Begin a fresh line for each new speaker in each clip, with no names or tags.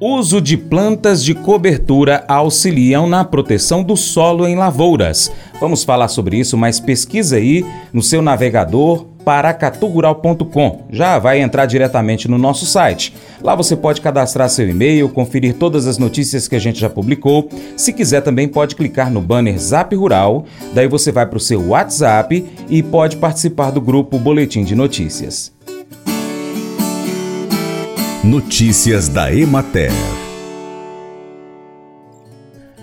Uso de plantas de cobertura auxiliam na proteção do solo em lavouras. Vamos falar sobre isso, mas pesquisa aí no seu navegador paracatugural.com. Já vai entrar diretamente no nosso site. Lá você pode cadastrar seu e-mail, conferir todas as notícias que a gente já publicou. Se quiser também pode clicar no banner Zap Rural, daí você vai para o seu WhatsApp e pode participar do grupo Boletim de Notícias.
Notícias da Emater.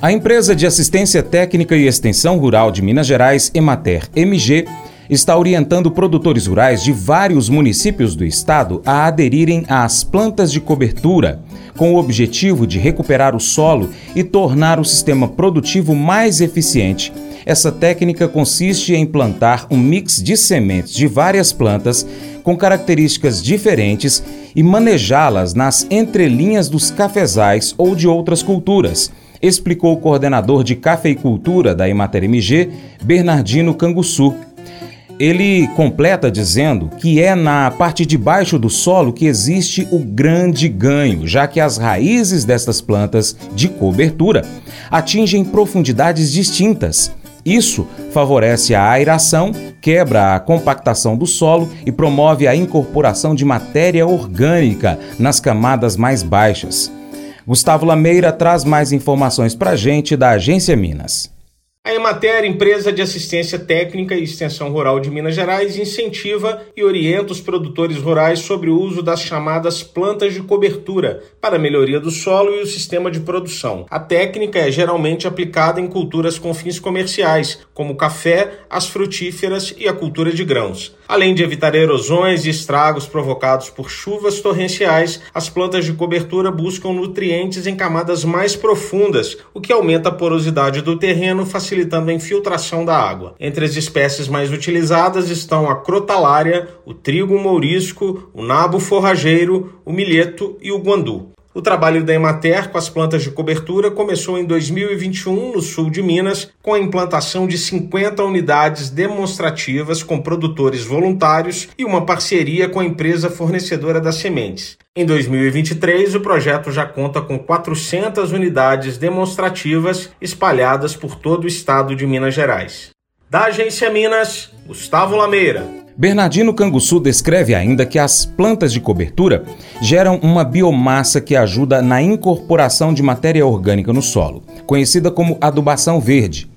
A empresa de assistência técnica e extensão rural de Minas Gerais, Emater MG, está orientando produtores rurais de vários municípios do estado a aderirem às plantas de cobertura, com o objetivo de recuperar o solo e tornar o sistema produtivo mais eficiente. Essa técnica consiste em plantar um mix de sementes de várias plantas com características diferentes e manejá-las nas entrelinhas dos cafezais ou de outras culturas, explicou o coordenador de cafeicultura da Emater MG, Bernardino Canguçu. Ele completa dizendo que é na parte de baixo do solo que existe o grande ganho, já que as raízes destas plantas de cobertura atingem profundidades distintas. Isso favorece a aeração, quebra a compactação do solo e promove a incorporação de matéria orgânica nas camadas mais baixas. Gustavo Lameira traz mais informações para a gente da Agência Minas.
A Emater, empresa de assistência técnica e extensão rural de Minas Gerais, incentiva e orienta os produtores rurais sobre o uso das chamadas plantas de cobertura para a melhoria do solo e o sistema de produção. A técnica é geralmente aplicada em culturas com fins comerciais, como o café, as frutíferas e a cultura de grãos. Além de evitar erosões e estragos provocados por chuvas torrenciais, as plantas de cobertura buscam nutrientes em camadas mais profundas, o que aumenta a porosidade do terreno, facilitando a infiltração da água. Entre as espécies mais utilizadas estão a crotalária, o trigo mourisco, o nabo forrageiro, o milheto e o guandu. O trabalho da Emater com as plantas de cobertura começou em 2021 no sul de Minas, com a implantação de 50 unidades demonstrativas com produtores voluntários e uma parceria com a empresa fornecedora das sementes. Em 2023, o projeto já conta com 400 unidades demonstrativas espalhadas por todo o estado de Minas Gerais. Da Agência Minas, Gustavo Lameira.
Bernardino Canguçu descreve ainda que as plantas de cobertura geram uma biomassa que ajuda na incorporação de matéria orgânica no solo, conhecida como adubação verde.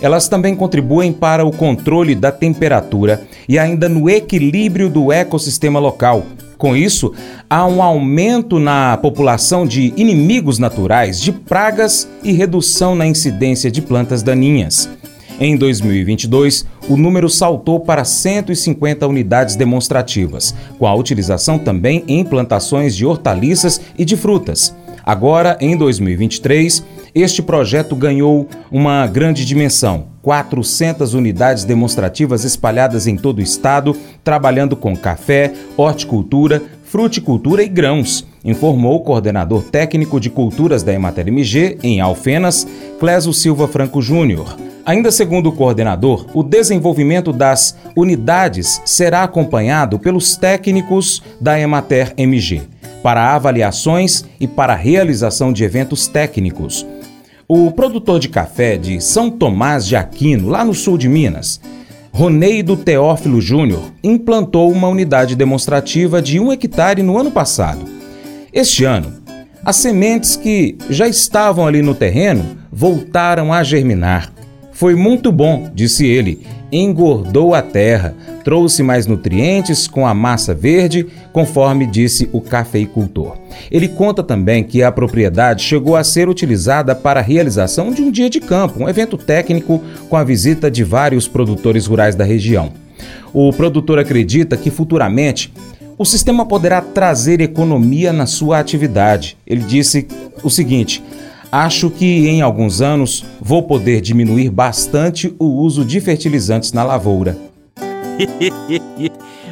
Elas também contribuem para o controle da temperatura e ainda no equilíbrio do ecossistema local. Com isso, há um aumento na população de inimigos naturais, de pragas e redução na incidência de plantas daninhas. Em 2022, o número saltou para 150 unidades demonstrativas, com a utilização também em plantações de hortaliças e de frutas. Agora, em 2023, este projeto ganhou uma grande dimensão: 400 unidades demonstrativas espalhadas em todo o estado, trabalhando com café, horticultura, fruticultura e grãos, informou o coordenador técnico de culturas da Emater MG em Alfenas, Clésio Silva Franco Júnior. Ainda segundo o coordenador, o desenvolvimento das unidades será acompanhado pelos técnicos da Emater MG para avaliações e para realização de eventos técnicos. O produtor de café de São Tomás de Aquino, lá no sul de Minas, Roneido Teófilo Júnior, implantou uma unidade demonstrativa de um hectare no ano passado. Este ano, as sementes que já estavam ali no terreno voltaram a germinar. Foi muito bom, disse ele. Engordou a terra, trouxe mais nutrientes com a massa verde, conforme disse o cafeicultor. Ele conta também que a propriedade chegou a ser utilizada para a realização de um dia de campo, um evento técnico com a visita de vários produtores rurais da região. O produtor acredita que futuramente o sistema poderá trazer economia na sua atividade. Ele disse o seguinte: Acho que em alguns anos vou poder diminuir bastante o uso de fertilizantes na lavoura.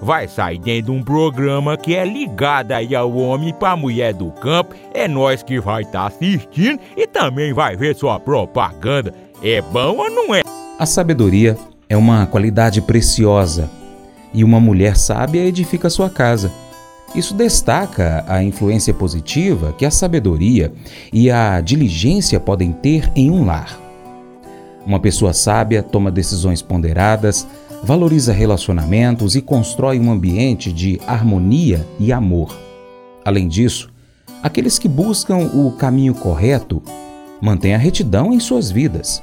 vai sair dentro de um programa que é ligado aí ao homem para a mulher do campo. É nós que vai estar tá assistindo e também vai ver sua propaganda. É bom ou não é?
A sabedoria é uma qualidade preciosa e uma mulher sábia edifica sua casa. Isso destaca a influência positiva que a sabedoria e a diligência podem ter em um lar. Uma pessoa sábia toma decisões ponderadas, valoriza relacionamentos e constrói um ambiente de harmonia e amor. Além disso, aqueles que buscam o caminho correto mantêm a retidão em suas vidas.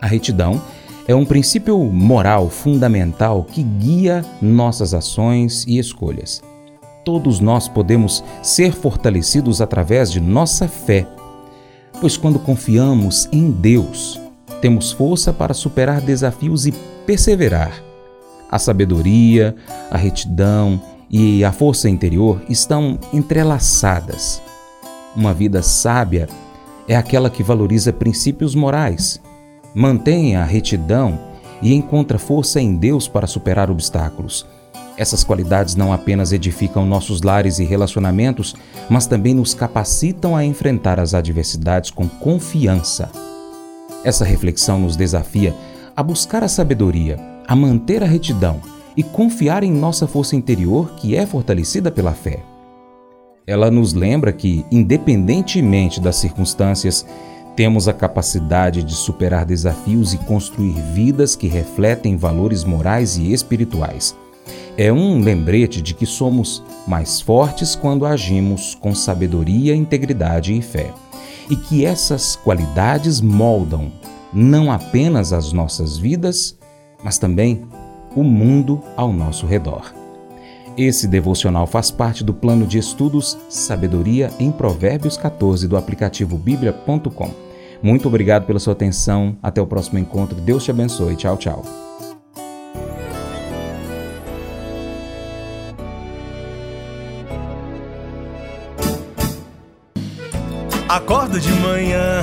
A retidão é um princípio moral fundamental que guia nossas ações e escolhas. Todos nós podemos ser fortalecidos através de nossa fé, pois quando confiamos em Deus, temos força para superar desafios e perseverar. A sabedoria, a retidão e a força interior estão entrelaçadas. Uma vida sábia é aquela que valoriza princípios morais, mantém a retidão e encontra força em Deus para superar obstáculos. Essas qualidades não apenas edificam nossos lares e relacionamentos, mas também nos capacitam a enfrentar as adversidades com confiança. Essa reflexão nos desafia a buscar a sabedoria, a manter a retidão e confiar em nossa força interior que é fortalecida pela fé. Ela nos lembra que, independentemente das circunstâncias, temos a capacidade de superar desafios e construir vidas que refletem valores morais e espirituais. É um lembrete de que somos mais fortes quando agimos com sabedoria, integridade e fé, e que essas qualidades moldam não apenas as nossas vidas, mas também o mundo ao nosso redor. Esse devocional faz parte do plano de estudos Sabedoria em Provérbios 14 do aplicativo bíblia.com. Muito obrigado pela sua atenção. Até o próximo encontro. Deus te abençoe. Tchau, tchau.
Acordo de manhã